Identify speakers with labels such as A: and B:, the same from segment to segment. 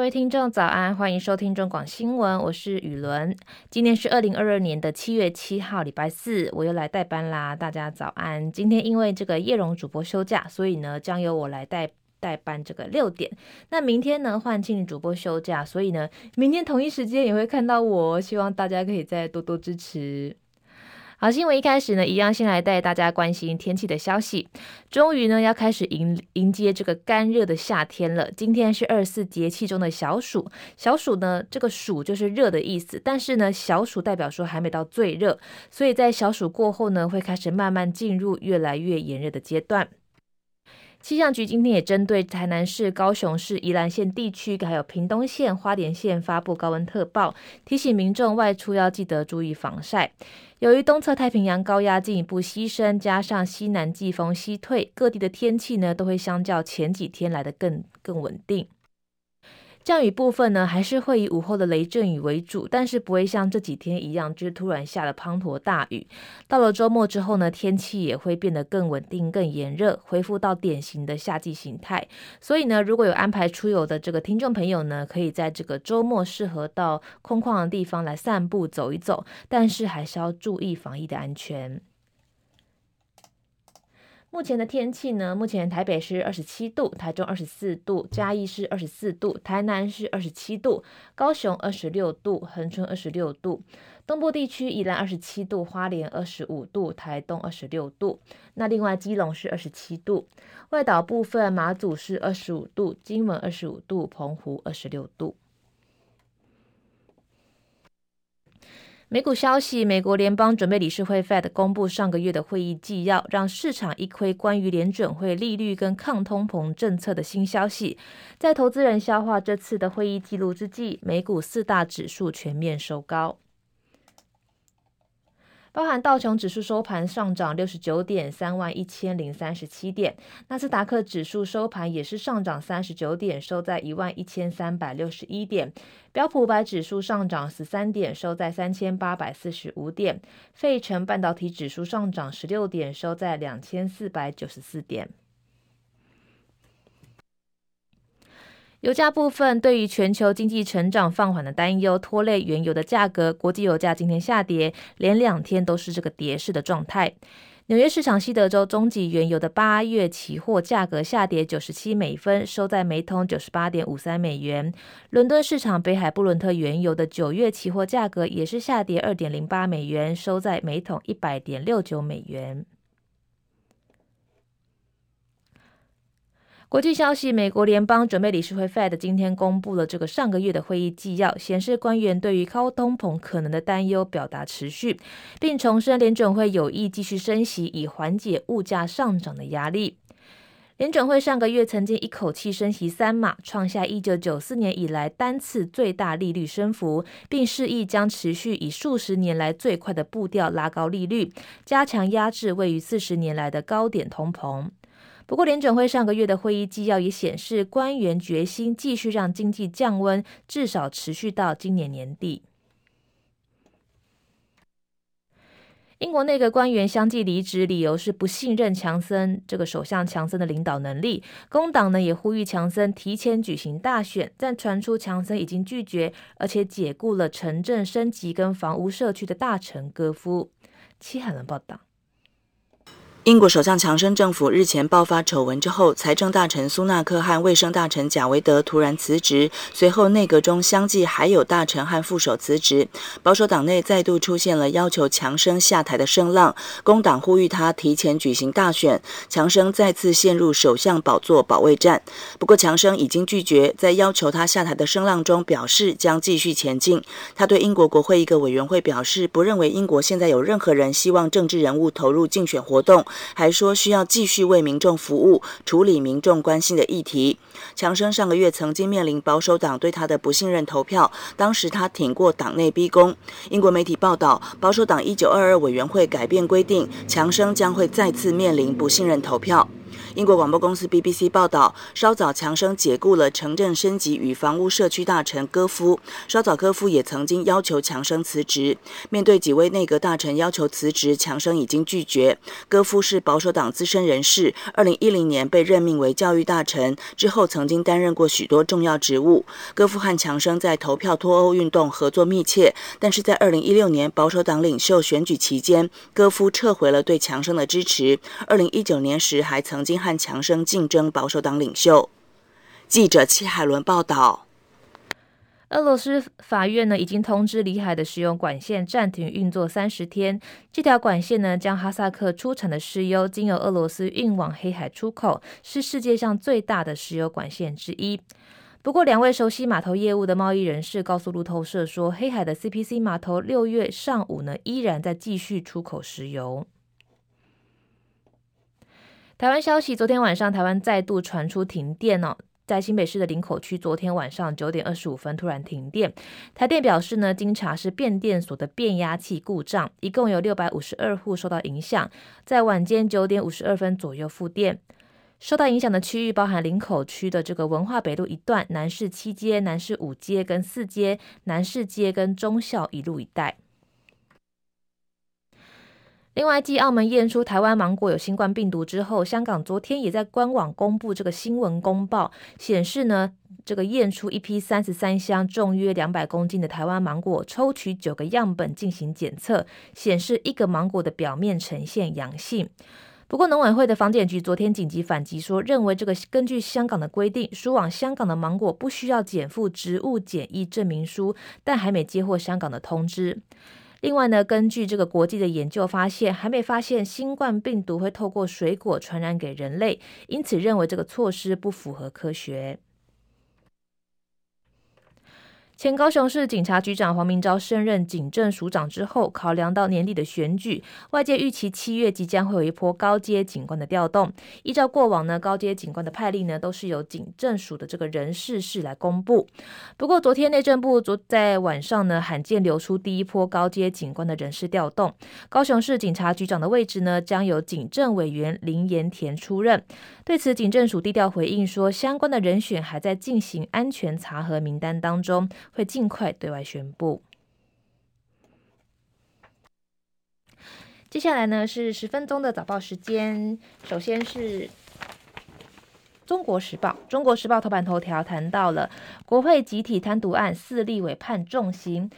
A: 各位听众早安，欢迎收听中广新闻，我是雨伦。今天是二零二二年的七月七号，礼拜四，我又来代班啦。大家早安。今天因为这个叶蓉主播休假，所以呢，将由我来代代班这个六点。那明天呢，换庆主播休假，所以呢，明天同一时间也会看到我。希望大家可以再多多支持。好，新闻一开始呢，一样先来带大家关心天气的消息。终于呢，要开始迎迎接这个干热的夏天了。今天是二十四节气中的小暑，小暑呢，这个暑就是热的意思，但是呢，小暑代表说还没到最热，所以在小暑过后呢，会开始慢慢进入越来越炎热的阶段。气象局今天也针对台南市、高雄市、宜兰县地区，还有屏东县、花莲县发布高温特报，提醒民众外出要记得注意防晒。由于东侧太平洋高压进一步西伸，加上西南季风西退，各地的天气呢都会相较前几天来的更更稳定。降雨部分呢，还是会以午后的雷阵雨为主，但是不会像这几天一样，就是突然下了滂沱大雨。到了周末之后呢，天气也会变得更稳定、更炎热，恢复到典型的夏季形态。所以呢，如果有安排出游的这个听众朋友呢，可以在这个周末适合到空旷的地方来散步走一走，但是还是要注意防疫的安全。目前的天气呢？目前台北是二十七度，台中二十四度，嘉义是二十四度，台南是二十七度，高雄二十六度，恒春二十六度，东部地区宜兰二十七度，花莲二十五度，台东二十六度。那另外基隆是二十七度，外岛部分马祖是二十五度，金门二十五度，澎湖二十六度。美股消息，美国联邦准备理事会 Fed 公布上个月的会议纪要，让市场一窥关于联准会利率跟抗通膨政策的新消息。在投资人消化这次的会议记录之际，美股四大指数全面收高。包含道琼指数收盘上涨六十九点，三万一千零三十七点；纳斯达克指数收盘也是上涨三十九点，收在一万一千三百六十一点；标普五百指数上涨十三点，收在三千八百四十五点；费城半导体指数上涨十六点，收在两千四百九十四点。油价部分，对于全球经济成长放缓的担忧拖累原油的价格，国际油价今天下跌，连两天都是这个跌势的状态。纽约市场西德州中级原油的八月期货价格下跌九十七美分，收在每桶九十八点五三美元。伦敦市场北海布伦特原油的九月期货价格也是下跌二点零八美元，收在每桶一百点六九美元。国际消息：美国联邦准备理事会 Fed 今天公布了这个上个月的会议纪要，显示官员对于高通膨可能的担忧表达持续，并重申联准会有意继续升息，以缓解物价上涨的压力。联准会上个月曾经一口气升息三码，创下一九九四年以来单次最大利率升幅，并示意将持续以数十年来最快的步调拉高利率，加强压制位于四十年来的高点通膨。不过，联准会上个月的会议纪要也显示，官员决心继续让经济降温，至少持续到今年年底。英国内阁官员相继离职，理由是不信任强森这个首相强森的领导能力。工党呢也呼吁强森提前举行大选，但传出强森已经拒绝，而且解雇了城镇升级跟房屋社区的大臣戈夫。七海伦报道。
B: 英国首相强生政府日前爆发丑闻之后，财政大臣苏纳克和卫生大臣贾维德突然辞职，随后内阁中相继还有大臣和副手辞职，保守党内再度出现了要求强生下台的声浪，工党呼吁他提前举行大选，强生再次陷入首相宝座保卫战。不过强生已经拒绝，在要求他下台的声浪中表示将继续前进。他对英国国会一个委员会表示，不认为英国现在有任何人希望政治人物投入竞选活动。还说需要继续为民众服务，处理民众关心的议题。强生上个月曾经面临保守党对他的不信任投票，当时他挺过党内逼宫。英国媒体报道，保守党一九二二委员会改变规定，强生将会再次面临不信任投票。英国广播公司 BBC 报道，稍早强生解雇了城镇升级与房屋社区大臣戈夫，稍早戈夫也曾经要求强生辞职。面对几位内阁大臣要求辞职，强生已经拒绝。戈夫是保守党资深人士，二零一零年被任命为教育大臣，之后曾经担任过许多重要职务。戈夫和强生在投票脱欧运动合作密切，但是在二零一六年保守党领袖选举期间，戈夫撤回了对强生的支持。二零一九年时，还曾经和强生竞争保守党领袖。记者戚海伦报道。
A: 俄罗斯法院呢已经通知里海的石油管线暂停运作三十天。这条管线呢将哈萨克出产的石油经由俄罗斯运往黑海出口，是世界上最大的石油管线之一。不过，两位熟悉码头业务的贸易人士告诉路透社说，黑海的 CPC 码头六月上午呢依然在继续出口石油。台湾消息，昨天晚上台湾再度传出停电哦。在新北市的林口区，昨天晚上九点二十五分突然停电。台电表示呢，经查是变电所的变压器故障，一共有六百五十二户受到影响。在晚间九点五十二分左右复电。受到影响的区域包含林口区的这个文化北路一段、南市七街、南市五街跟四街、南市街跟忠孝一路一带。另外，继澳门验出台湾芒果有新冠病毒之后，香港昨天也在官网公布这个新闻公报，显示呢，这个验出一批三十三箱重约两百公斤的台湾芒果，抽取九个样本进行检测，显示一个芒果的表面呈现阳性。不过，农委会的防检局昨天紧急反击说，认为这个根据香港的规定，输往香港的芒果不需要检附植物检疫证明书，但还没接获香港的通知。另外呢，根据这个国际的研究发现，还没发现新冠病毒会透过水果传染给人类，因此认为这个措施不符合科学。前高雄市警察局长黄明昭升任警政署长之后，考量到年底的选举，外界预期七月即将会有一波高阶警官的调动。依照过往呢，高阶警官的派例呢，都是由警政署的这个人事室来公布。不过，昨天内政部昨在晚上呢，罕见流出第一波高阶警官的人事调动。高雄市警察局长的位置呢，将由警政委员林延田出任。对此，警政署低调回应说，相关的人选还在进行安全查核名单当中。会尽快对外宣布。接下来呢，是十分钟的早报时间。首先是《中国时报》，《中国时报》头版头条谈到了国会集体贪渎案，四立委判重刑，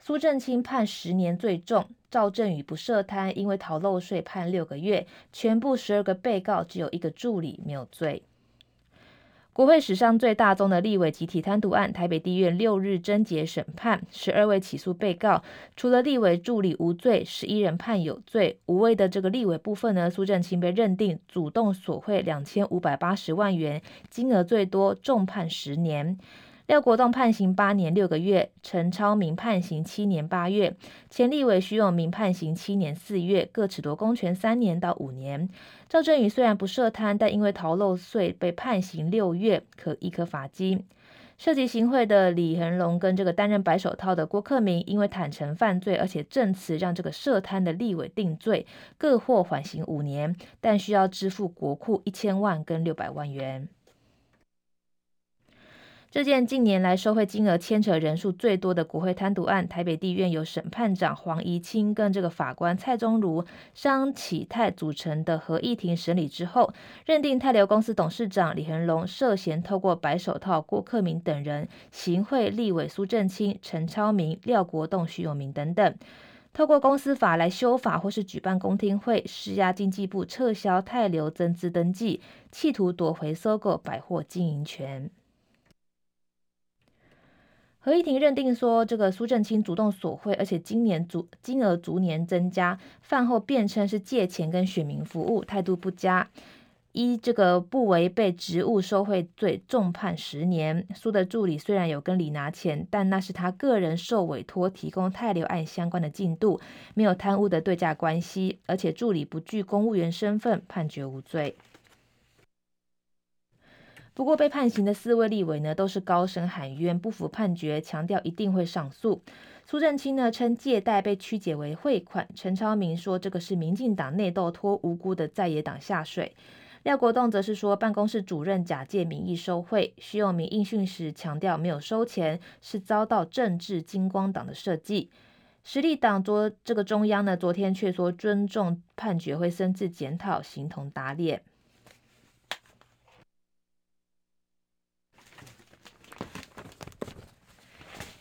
A: 苏正清判十年最重，赵正宇不涉贪，因为逃漏税判六个月，全部十二个被告只有一个助理没有罪。国会史上最大宗的立委集体贪渎案，台北地院六日侦结审判，十二位起诉被告，除了立委助理无罪，十一人判有罪。无畏的这个立委部分呢，苏正清被认定主动索贿两千五百八十万元，金额最多，重判十年。廖国栋判刑八年六个月，陈超明判刑七年八月，前立委徐永明判刑七年四月，各褫夺公权三年到五年。赵正宇虽然不涉贪，但因为逃漏税被判刑六月，可一科罚金。涉及行贿的李恒龙跟这个担任白手套的郭克明，因为坦承犯罪，而且证词让这个涉贪的立委定罪，各获缓刑五年，但需要支付国库一千万跟六百万元。这件近年来受贿金额牵扯人数最多的国会贪渎案，台北地院由审判长黄怡清跟这个法官蔡宗儒、商启泰组成的合议庭审理之后，认定泰流公司董事长李恒龙涉嫌透过白手套郭克明等人行贿立委苏正清、陈超明、廖国栋、徐永明等等，透过公司法来修法或是举办公听会，施压经济部撤销泰流增资登记，企图夺回 SOGO 百货经营权。合议庭认定说，这个苏正清主动索贿，而且今年逐金额逐年增加，饭后辩称是借钱跟选民服务，态度不佳，依这个不违背职务受贿罪，重判十年。苏的助理虽然有跟李拿钱，但那是他个人受委托提供泰流案相关的进度，没有贪污的对价关系，而且助理不具公务员身份，判决无罪。不过，被判刑的四位立委呢，都是高声喊冤，不服判决，强调一定会上诉。苏正清呢称借贷被曲解为汇款，陈超明说这个是民进党内斗拖无辜的在野党下水。廖国栋则是说，办公室主任假借名义收贿，徐永明应讯时强调没有收钱，是遭到政治金光党的设计。实力党昨这个中央呢，昨天却说尊重判决，会深自检讨，形同打脸。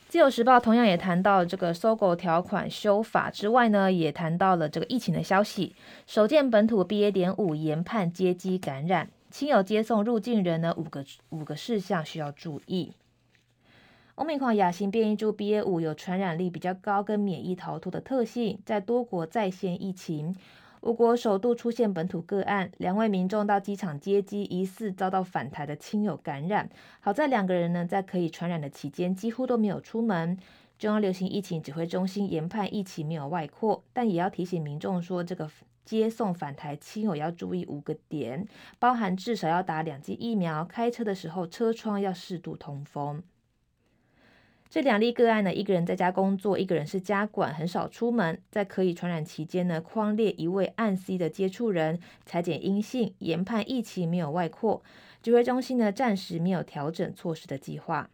A: 自由时报同样也谈到这个搜狗条款修法之外呢，也谈到了这个疫情的消息。首见本土 BA. 点五研判接机感染，亲友接送入境人呢，五个五个事项需要注意。欧米狂亚型变异株 BA 五有传染力比较高，跟免疫逃脱的特性，在多国再现疫情。我国首度出现本土个案，两位民众到机场接机，疑似遭到返台的亲友感染。好在两个人呢，在可以传染的期间，几乎都没有出门。中央流行疫情指挥中心研判疫情没有外扩，但也要提醒民众说，这个接送返台亲友要注意五个点，包含至少要打两剂疫苗，开车的时候车窗要适度通风。这两例个案呢，一个人在家工作，一个人是家管，很少出门。在可以传染期间呢，框列一位按 C 的接触人采检阴性，研判疫情没有外扩。指挥中心呢，暂时没有调整措施的计划。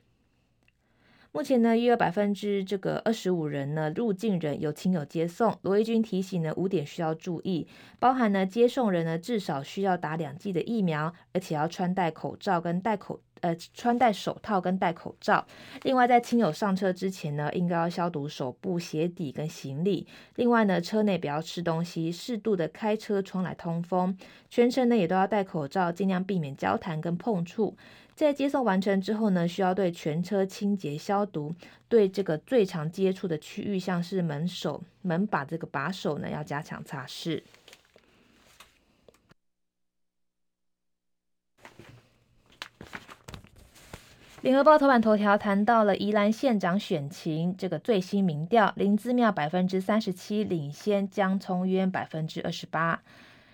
A: 目前呢，约有百分之这个二十五人呢，入境人有亲友接送。罗一军提醒呢，五点需要注意，包含呢，接送人呢至少需要打两剂的疫苗，而且要穿戴口罩跟戴口。呃，穿戴手套跟戴口罩。另外，在亲友上车之前呢，应该要消毒手部、鞋底跟行李。另外呢，车内不要吃东西，适度的开车窗来通风。全程呢也都要戴口罩，尽量避免交谈跟碰触。在接送完成之后呢，需要对全车清洁消毒。对这个最常接触的区域，像是门手、门把这个把手呢，要加强擦拭。联合报头版头条谈到了宜兰县长选情，这个最新民调，林姿妙百分之三十七领先江聪渊百分之二十八。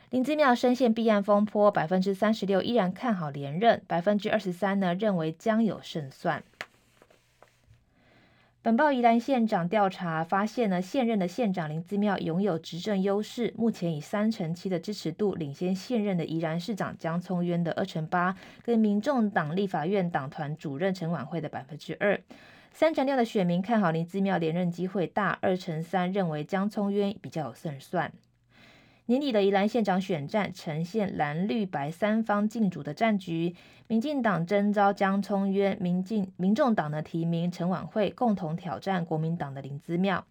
A: 林姿妙深陷弊案风波，百分之三十六依然看好连任，百分之二十三呢认为将有胜算。本报宜兰县长调查发现呢，现任的县长林姿妙拥有执政优势，目前以三成七的支持度领先现任的宜兰市长江聪渊的二成八，跟民众党立法院党团主任陈琬惠的百分之二。三成六的选民看好林姿妙连任机会大，二成三认为江聪渊比较有胜算。年底的宜兰县长选战呈现蓝绿白三方竞逐的战局，民进党征召江聪渊，民进民众党的提名陈婉慧，共同挑战国民党的林资妙。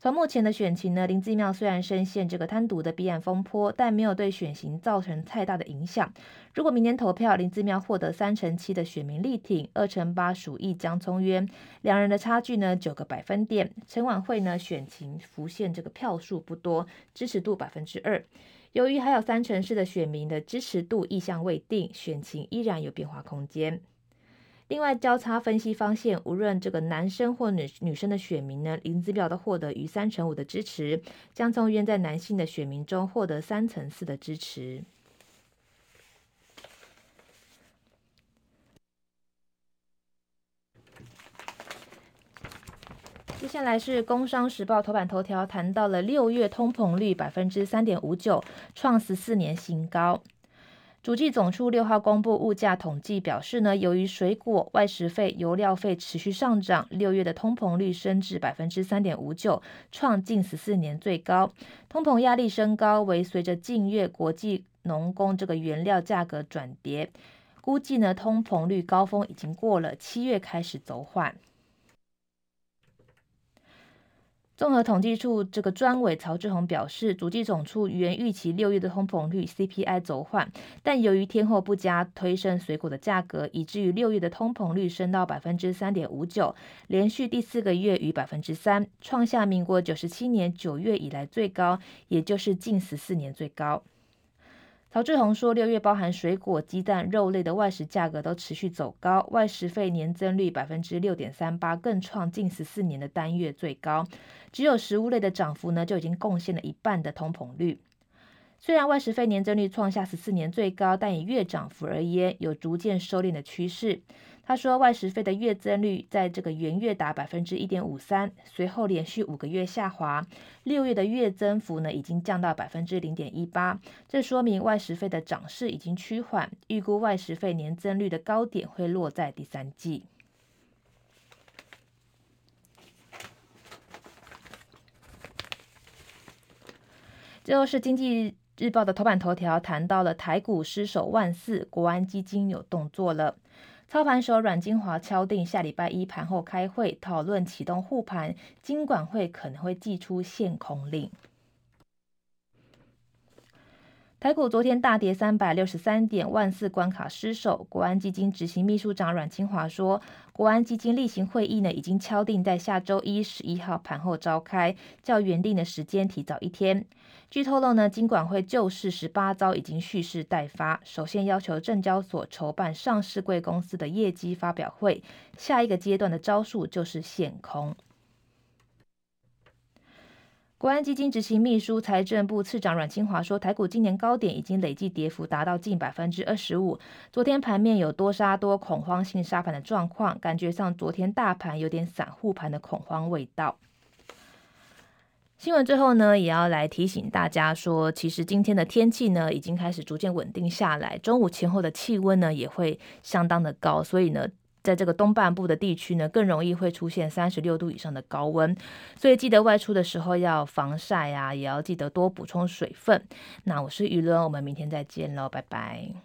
A: 从目前的选情呢，林志妙虽然深陷这个贪渎的弊案风波，但没有对选情造成太大的影响。如果明年投票，林志妙获得三成七的选民力挺，二成八属意江聪渊，两人的差距呢九个百分点。陈琬惠呢选情浮现这个票数不多，支持度百分之二。由于还有三成四的选民的支持度意向未定，选情依然有变化空间。另外，交叉分析发现，无论这个男生或女女生的选民呢，林姿妙都获得逾三成五的支持。江聪渊在男性的选民中获得三成四的支持。接下来是《工商时报》头版头条，谈到了六月通膨率百分之三点五九，创十四年新高。主计总处六号公布物价统计表示呢，由于水果、外食费、油料费持续上涨，六月的通膨率升至百分之三点五九，创近十四年最高。通膨压力升高，为随着近月国际农工这个原料价格转跌，估计呢通膨率高峰已经过了，七月开始走缓。综合统计处这个专委曹志宏表示，足迹总处原预期六月的通膨率 CPI 走缓，但由于天后不佳，推升水果的价格，以至于六月的通膨率升到百分之三点五九，连续第四个月逾百分之三，创下民国九十七年九月以来最高，也就是近十四年最高。曹志宏说，六月包含水果、鸡蛋、肉类的外食价格都持续走高，外食费年增率百分之六点三八，更创近十四年的单月最高。只有食物类的涨幅呢，就已经贡献了一半的通膨率。虽然外食费年增率创下十四年最高，但以月涨幅而言，有逐渐收敛的趋势。他说，外食费的月增率在这个元月达百分之一点五三，随后连续五个月下滑，六月的月增幅呢已经降到百分之零点一八，这说明外食费的涨势已经趋缓，预估外食费年增率的高点会落在第三季。最后是经济日报的头版头条，谈到了台股失守万四，国安基金有动作了。操盘手阮金华敲定下礼拜一盘后开会讨论启动护盘，金管会可能会祭出限空令。台股昨天大跌三百六十三点，万四关卡失守。国安基金执行秘书长阮清华说，国安基金例行会议呢已经敲定在下周一十一号盘后召开，较原定的时间提早一天。据透露呢，金管会旧市十八招已经蓄势待发，首先要求证交所筹办上市贵公司的业绩发表会，下一个阶段的招数就是限空。国安基金执行秘书、财政部次长阮清华说，台股今年高点已经累计跌幅达到近百分之二十五。昨天盘面有多杀多、恐慌性杀盘的状况，感觉上昨天大盘有点散户盘的恐慌味道。新闻最后呢，也要来提醒大家说，其实今天的天气呢，已经开始逐渐稳定下来，中午前后的气温呢，也会相当的高，所以呢。在这个东半部的地区呢，更容易会出现三十六度以上的高温，所以记得外出的时候要防晒啊，也要记得多补充水分。那我是雨伦，我们明天再见喽，拜拜。